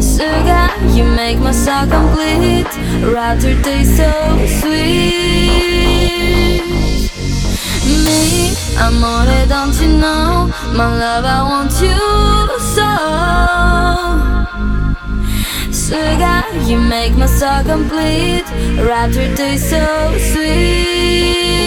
Sugar, you make my soul complete. Rather taste so sweet. Me, amore, don't you know? My love, I want you so. Sugar, you make my soul complete. Rather taste so sweet.